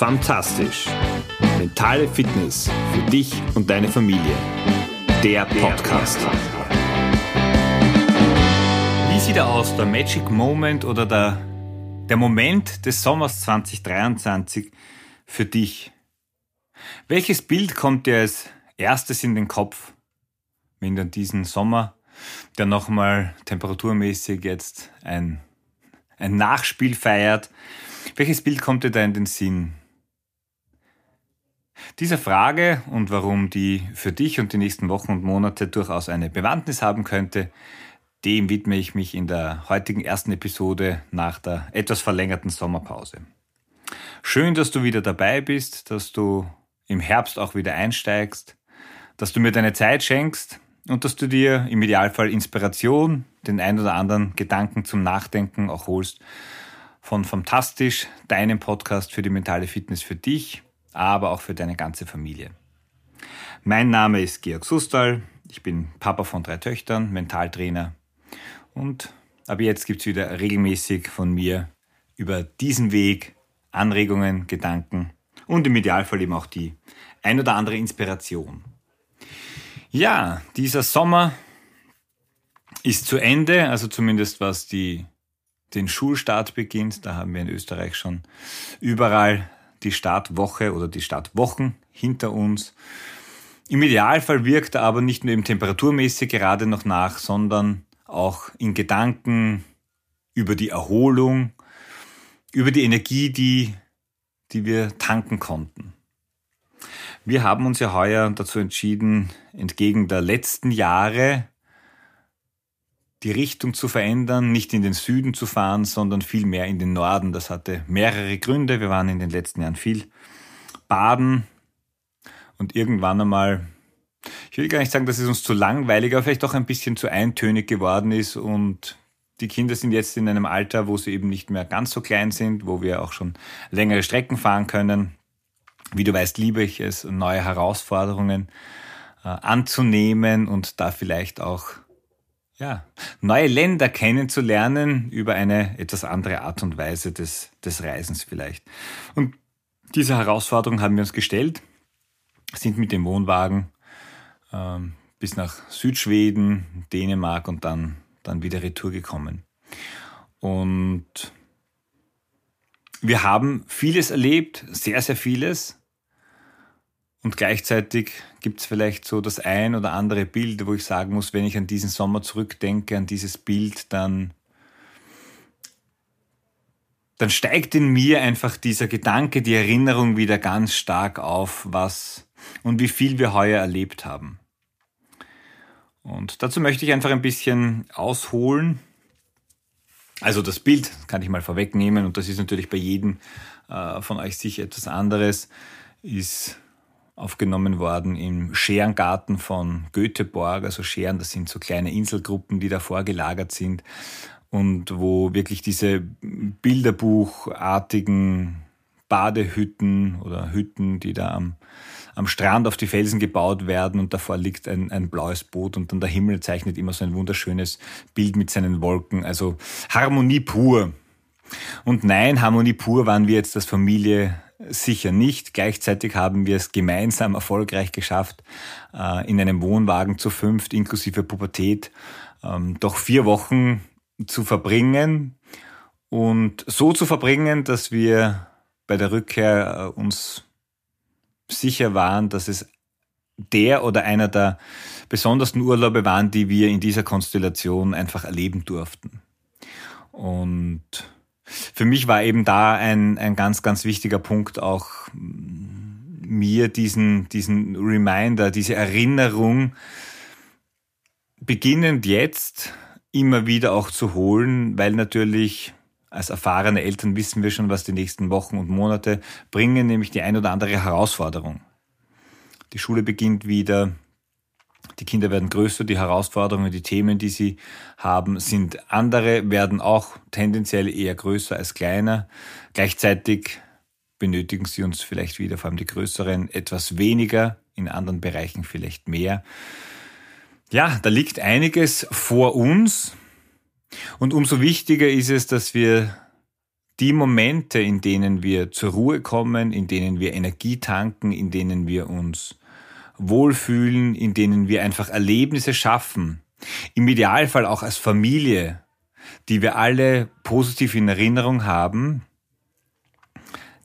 Fantastisch. Mentale Fitness für dich und deine Familie. Der Podcast. Wie sieht er aus, der Magic Moment oder der, der Moment des Sommers 2023 für dich? Welches Bild kommt dir als erstes in den Kopf, wenn du diesen Sommer, der nochmal temperaturmäßig jetzt ein, ein Nachspiel feiert, welches Bild kommt dir da in den Sinn? Dieser Frage und warum die für dich und die nächsten Wochen und Monate durchaus eine Bewandtnis haben könnte, dem widme ich mich in der heutigen ersten Episode nach der etwas verlängerten Sommerpause. Schön, dass du wieder dabei bist, dass du im Herbst auch wieder einsteigst, dass du mir deine Zeit schenkst und dass du dir im Idealfall Inspiration, den ein oder anderen Gedanken zum Nachdenken auch holst von Fantastisch, deinem Podcast für die mentale Fitness für dich aber auch für deine ganze Familie. Mein Name ist Georg Sustal, ich bin Papa von drei Töchtern, Mentaltrainer und ab jetzt gibt es wieder regelmäßig von mir über diesen Weg Anregungen, Gedanken und im Idealfall eben auch die ein oder andere Inspiration. Ja, dieser Sommer ist zu Ende, also zumindest was die, den Schulstart beginnt. Da haben wir in Österreich schon überall die Startwoche oder die Startwochen hinter uns. Im Idealfall wirkt er aber nicht nur eben temperaturmäßig gerade noch nach, sondern auch in Gedanken über die Erholung, über die Energie, die, die wir tanken konnten. Wir haben uns ja heuer dazu entschieden, entgegen der letzten Jahre die Richtung zu verändern, nicht in den Süden zu fahren, sondern viel mehr in den Norden. Das hatte mehrere Gründe. Wir waren in den letzten Jahren viel baden und irgendwann einmal, ich will gar nicht sagen, dass es uns zu langweilig, aber vielleicht auch ein bisschen zu eintönig geworden ist und die Kinder sind jetzt in einem Alter, wo sie eben nicht mehr ganz so klein sind, wo wir auch schon längere Strecken fahren können. Wie du weißt, liebe ich es, neue Herausforderungen äh, anzunehmen und da vielleicht auch ja, neue Länder kennenzulernen über eine etwas andere Art und Weise des, des Reisens vielleicht. Und diese Herausforderung haben wir uns gestellt, sind mit dem Wohnwagen ähm, bis nach Südschweden, Dänemark und dann, dann wieder retour gekommen. Und wir haben vieles erlebt, sehr, sehr vieles. Und gleichzeitig gibt es vielleicht so das ein oder andere Bild, wo ich sagen muss, wenn ich an diesen Sommer zurückdenke, an dieses Bild, dann, dann steigt in mir einfach dieser Gedanke, die Erinnerung wieder ganz stark auf, was und wie viel wir heuer erlebt haben. Und dazu möchte ich einfach ein bisschen ausholen. Also das Bild kann ich mal vorwegnehmen und das ist natürlich bei jedem äh, von euch sicher etwas anderes, ist aufgenommen worden im Scherengarten von Göteborg. Also Scheren, das sind so kleine Inselgruppen, die da vorgelagert sind und wo wirklich diese bilderbuchartigen Badehütten oder Hütten, die da am, am Strand auf die Felsen gebaut werden und davor liegt ein, ein blaues Boot und dann der Himmel zeichnet immer so ein wunderschönes Bild mit seinen Wolken. Also Harmonie pur. Und nein, Harmonie pur waren wir jetzt als Familie Sicher nicht. Gleichzeitig haben wir es gemeinsam erfolgreich geschafft, äh, in einem Wohnwagen zu fünft, inklusive Pubertät, ähm, doch vier Wochen zu verbringen und so zu verbringen, dass wir bei der Rückkehr äh, uns sicher waren, dass es der oder einer der besondersten Urlaube waren, die wir in dieser Konstellation einfach erleben durften. Und für mich war eben da ein, ein ganz, ganz wichtiger Punkt auch mir diesen, diesen Reminder, diese Erinnerung beginnend jetzt immer wieder auch zu holen, weil natürlich als erfahrene Eltern wissen wir schon, was die nächsten Wochen und Monate bringen, nämlich die ein oder andere Herausforderung. Die Schule beginnt wieder, die Kinder werden größer, die Herausforderungen, die Themen, die sie haben, sind andere, werden auch tendenziell eher größer als kleiner. Gleichzeitig benötigen sie uns vielleicht wieder, vor allem die größeren, etwas weniger, in anderen Bereichen vielleicht mehr. Ja, da liegt einiges vor uns und umso wichtiger ist es, dass wir die Momente, in denen wir zur Ruhe kommen, in denen wir Energie tanken, in denen wir uns wohlfühlen, in denen wir einfach Erlebnisse schaffen, im Idealfall auch als Familie, die wir alle positiv in Erinnerung haben,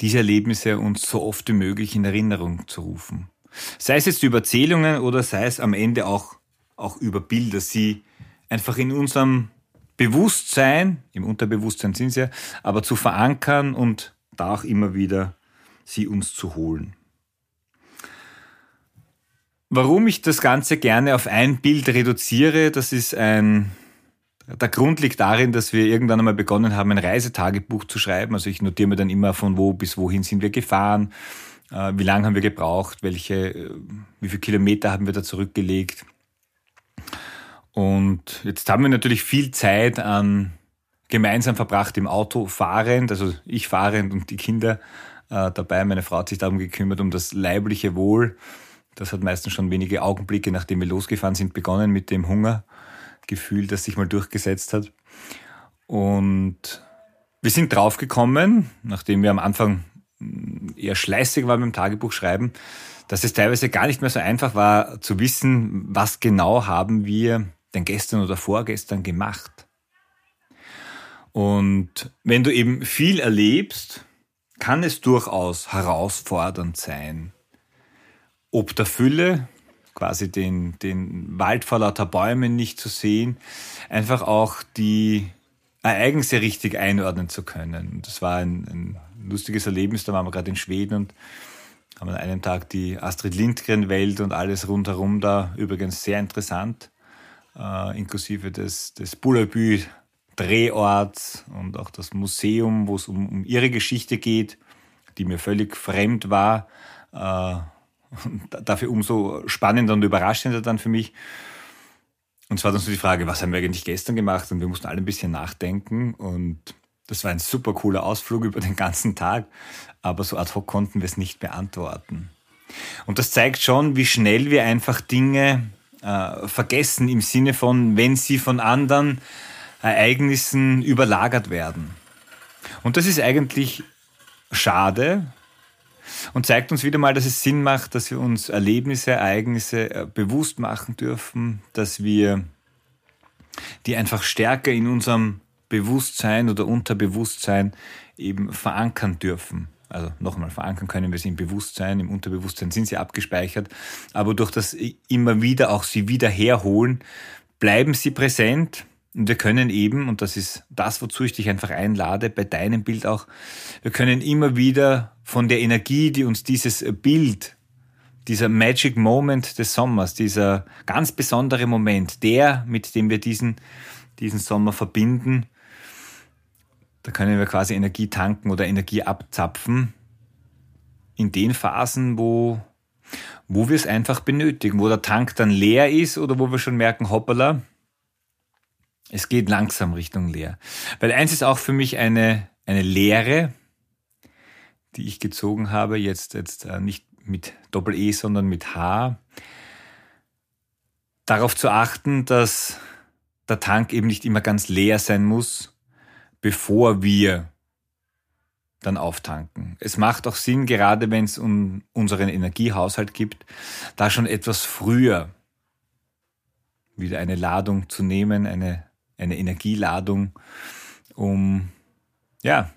diese Erlebnisse uns so oft wie möglich in Erinnerung zu rufen. Sei es jetzt über Erzählungen oder sei es am Ende auch, auch über Bilder, sie einfach in unserem Bewusstsein, im Unterbewusstsein sind sie ja, aber zu verankern und da auch immer wieder sie uns zu holen. Warum ich das Ganze gerne auf ein Bild reduziere, das ist ein, der Grund liegt darin, dass wir irgendwann einmal begonnen haben, ein Reisetagebuch zu schreiben. Also ich notiere mir dann immer von wo bis wohin sind wir gefahren, äh, wie lange haben wir gebraucht, welche, äh, wie viele Kilometer haben wir da zurückgelegt. Und jetzt haben wir natürlich viel Zeit an gemeinsam verbracht im Auto fahrend, also ich fahrend und die Kinder äh, dabei. Meine Frau hat sich darum gekümmert, um das leibliche Wohl. Das hat meistens schon wenige Augenblicke, nachdem wir losgefahren sind, begonnen mit dem Hungergefühl, das sich mal durchgesetzt hat. Und wir sind draufgekommen, nachdem wir am Anfang eher schleißig waren beim Tagebuch schreiben, dass es teilweise gar nicht mehr so einfach war zu wissen, was genau haben wir denn gestern oder vorgestern gemacht. Und wenn du eben viel erlebst, kann es durchaus herausfordernd sein, ob der Fülle, quasi den, den Wald vor lauter Bäumen nicht zu sehen, einfach auch die Ereignisse richtig einordnen zu können. Das war ein, ein lustiges Erlebnis, da waren wir gerade in Schweden und haben an einem Tag die Astrid Lindgren-Welt und alles rundherum da, übrigens sehr interessant, äh, inklusive des, des Bullabü Drehorts und auch das Museum, wo es um, um ihre Geschichte geht, die mir völlig fremd war. Äh, dafür umso spannender und überraschender dann für mich. Und zwar dann so die Frage, was haben wir eigentlich gestern gemacht? Und wir mussten alle ein bisschen nachdenken. Und das war ein super cooler Ausflug über den ganzen Tag. Aber so ad hoc konnten wir es nicht beantworten. Und das zeigt schon, wie schnell wir einfach Dinge äh, vergessen im Sinne von, wenn sie von anderen Ereignissen überlagert werden. Und das ist eigentlich schade, und zeigt uns wieder mal, dass es Sinn macht, dass wir uns Erlebnisse, Ereignisse äh, bewusst machen dürfen, dass wir die einfach stärker in unserem Bewusstsein oder Unterbewusstsein eben verankern dürfen. Also nochmal verankern können wir sie im Bewusstsein, im Unterbewusstsein sind sie abgespeichert, aber durch das immer wieder auch sie wieder herholen, bleiben sie präsent und wir können eben, und das ist das, wozu ich dich einfach einlade, bei deinem Bild auch, wir können immer wieder von der Energie, die uns dieses Bild, dieser Magic Moment des Sommers, dieser ganz besondere Moment, der, mit dem wir diesen, diesen Sommer verbinden, da können wir quasi Energie tanken oder Energie abzapfen in den Phasen, wo, wo wir es einfach benötigen, wo der Tank dann leer ist oder wo wir schon merken, hoppala, es geht langsam Richtung leer. Weil eins ist auch für mich eine, eine Lehre, die ich gezogen habe, jetzt, jetzt äh, nicht mit Doppel-E, sondern mit H, darauf zu achten, dass der Tank eben nicht immer ganz leer sein muss, bevor wir dann auftanken. Es macht auch Sinn, gerade wenn es um unseren Energiehaushalt gibt, da schon etwas früher wieder eine Ladung zu nehmen, eine eine Energieladung, um ja,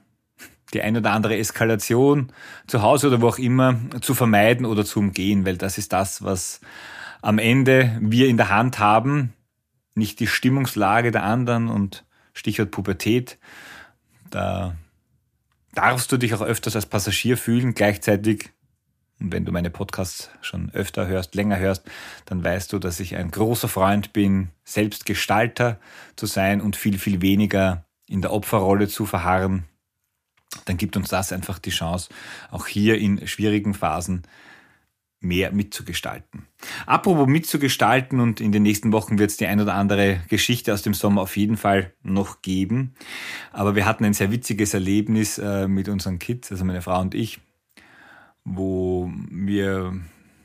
die ein oder andere Eskalation zu Hause oder wo auch immer zu vermeiden oder zu umgehen, weil das ist das, was am Ende wir in der Hand haben, nicht die Stimmungslage der anderen und Stichwort Pubertät. Da darfst du dich auch öfters als Passagier fühlen, gleichzeitig und wenn du meine Podcasts schon öfter hörst, länger hörst, dann weißt du, dass ich ein großer Freund bin, selbst Gestalter zu sein und viel, viel weniger in der Opferrolle zu verharren. Dann gibt uns das einfach die Chance, auch hier in schwierigen Phasen mehr mitzugestalten. Apropos mitzugestalten und in den nächsten Wochen wird es die ein oder andere Geschichte aus dem Sommer auf jeden Fall noch geben. Aber wir hatten ein sehr witziges Erlebnis äh, mit unseren Kids, also meine Frau und ich wo wir,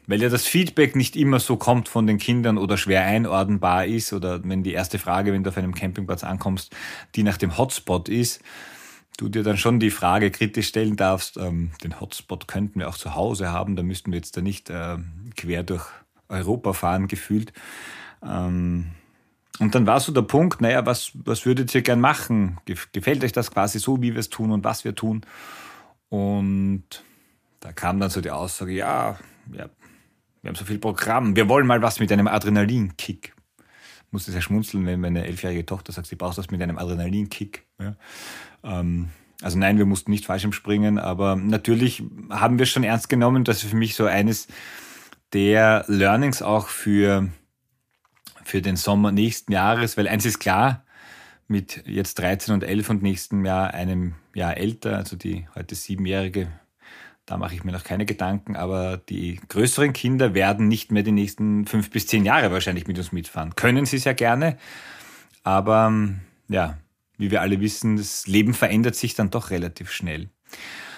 weil ja das Feedback nicht immer so kommt von den Kindern oder schwer einordnbar ist oder wenn die erste Frage, wenn du auf einem Campingplatz ankommst, die nach dem Hotspot ist, du dir dann schon die Frage kritisch stellen darfst, ähm, den Hotspot könnten wir auch zu Hause haben, da müssten wir jetzt da nicht äh, quer durch Europa fahren gefühlt. Ähm, und dann war so der Punkt, naja, was, was würdet ihr gern machen? Gefällt euch das quasi so, wie wir es tun und was wir tun? Und da kam dann so die Aussage, ja, ja wir haben so viel Programm, wir wollen mal was mit einem Adrenalinkick. Musste sehr schmunzeln, wenn meine elfjährige Tochter sagt, sie braucht was mit einem Adrenalinkick. Ja. Ähm, also nein, wir mussten nicht falsch springen, aber natürlich haben wir schon ernst genommen, dass für mich so eines der Learnings auch für, für den Sommer nächsten Jahres, weil eins ist klar, mit jetzt 13 und 11 und nächsten Jahr einem Jahr älter, also die heute siebenjährige, da mache ich mir noch keine Gedanken, aber die größeren Kinder werden nicht mehr die nächsten fünf bis zehn Jahre wahrscheinlich mit uns mitfahren. Können sie sehr gerne, aber ja, wie wir alle wissen, das Leben verändert sich dann doch relativ schnell.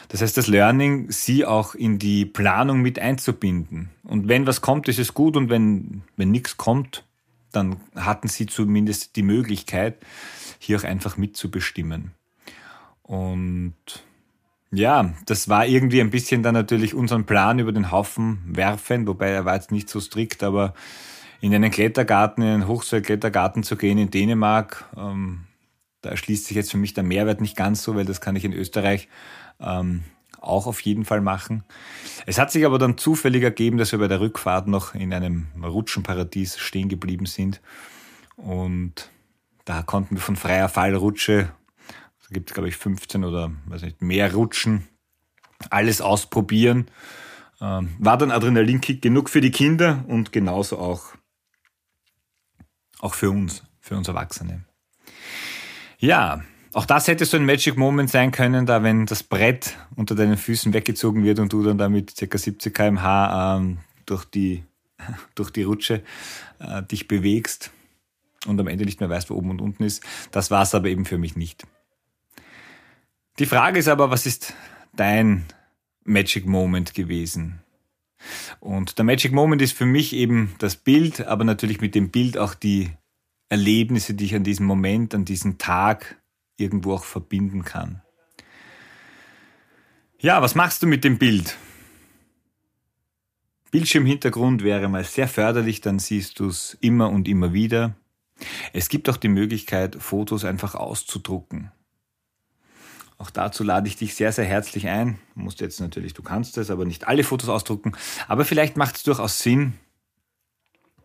Das heißt, das Learning, sie auch in die Planung mit einzubinden. Und wenn was kommt, ist es gut und wenn, wenn nichts kommt, dann hatten sie zumindest die Möglichkeit, hier auch einfach mitzubestimmen. Und ja, das war irgendwie ein bisschen dann natürlich unseren Plan über den Haufen werfen, wobei er war jetzt nicht so strikt, aber in einen Klettergarten, in einen Hochseilklettergarten zu gehen in Dänemark, ähm, da erschließt sich jetzt für mich der Mehrwert nicht ganz so, weil das kann ich in Österreich ähm, auch auf jeden Fall machen. Es hat sich aber dann zufällig ergeben, dass wir bei der Rückfahrt noch in einem Rutschenparadies stehen geblieben sind. Und da konnten wir von freier Fallrutsche, da gibt es glaube ich 15 oder weiß nicht, mehr Rutschen, alles ausprobieren. Ähm, war dann Adrenalinkick genug für die Kinder und genauso auch, auch für uns, für uns Erwachsene. Ja, auch das hätte so ein Magic Moment sein können, da wenn das Brett unter deinen Füßen weggezogen wird und du dann da mit ca. 70 km/h ähm, durch, die, durch die Rutsche äh, dich bewegst und am Ende nicht mehr weißt, wo oben und unten ist. Das war es aber eben für mich nicht. Die Frage ist aber, was ist dein Magic Moment gewesen? Und der Magic Moment ist für mich eben das Bild, aber natürlich mit dem Bild auch die Erlebnisse, die ich an diesem Moment, an diesem Tag irgendwo auch verbinden kann. Ja, was machst du mit dem Bild? Bildschirmhintergrund wäre mal sehr förderlich, dann siehst du es immer und immer wieder. Es gibt auch die Möglichkeit, Fotos einfach auszudrucken. Auch dazu lade ich dich sehr, sehr herzlich ein. Du musst jetzt natürlich, du kannst es, aber nicht alle Fotos ausdrucken. Aber vielleicht macht es durchaus Sinn,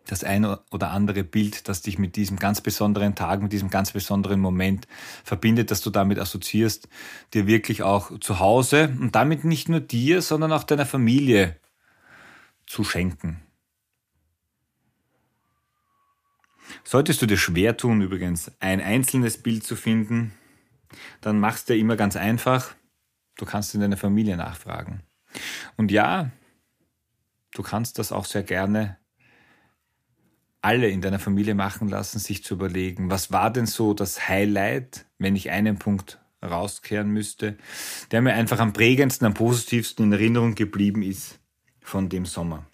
das eine oder andere Bild, das dich mit diesem ganz besonderen Tag, mit diesem ganz besonderen Moment verbindet, dass du damit assoziierst, dir wirklich auch zu Hause und damit nicht nur dir, sondern auch deiner Familie zu schenken. Solltest du dir schwer tun, übrigens ein einzelnes Bild zu finden, dann machst du immer ganz einfach. Du kannst in deiner Familie nachfragen. Und ja, du kannst das auch sehr gerne alle in deiner Familie machen lassen, sich zu überlegen, was war denn so das Highlight, wenn ich einen Punkt rauskehren müsste, der mir einfach am prägendsten, am positivsten in Erinnerung geblieben ist von dem Sommer.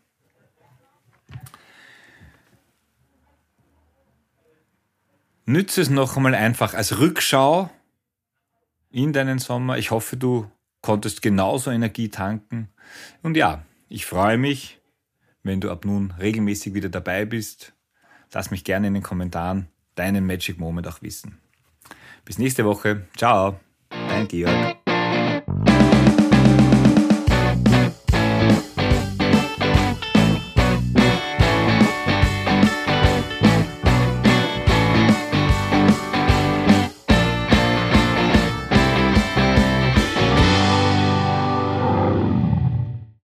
Nütze es noch einmal einfach als Rückschau in deinen Sommer. Ich hoffe, du konntest genauso Energie tanken. Und ja, ich freue mich, wenn du ab nun regelmäßig wieder dabei bist Lass mich gerne in den Kommentaren deinen Magic Moment auch wissen. Bis nächste Woche. Ciao, dein Georg.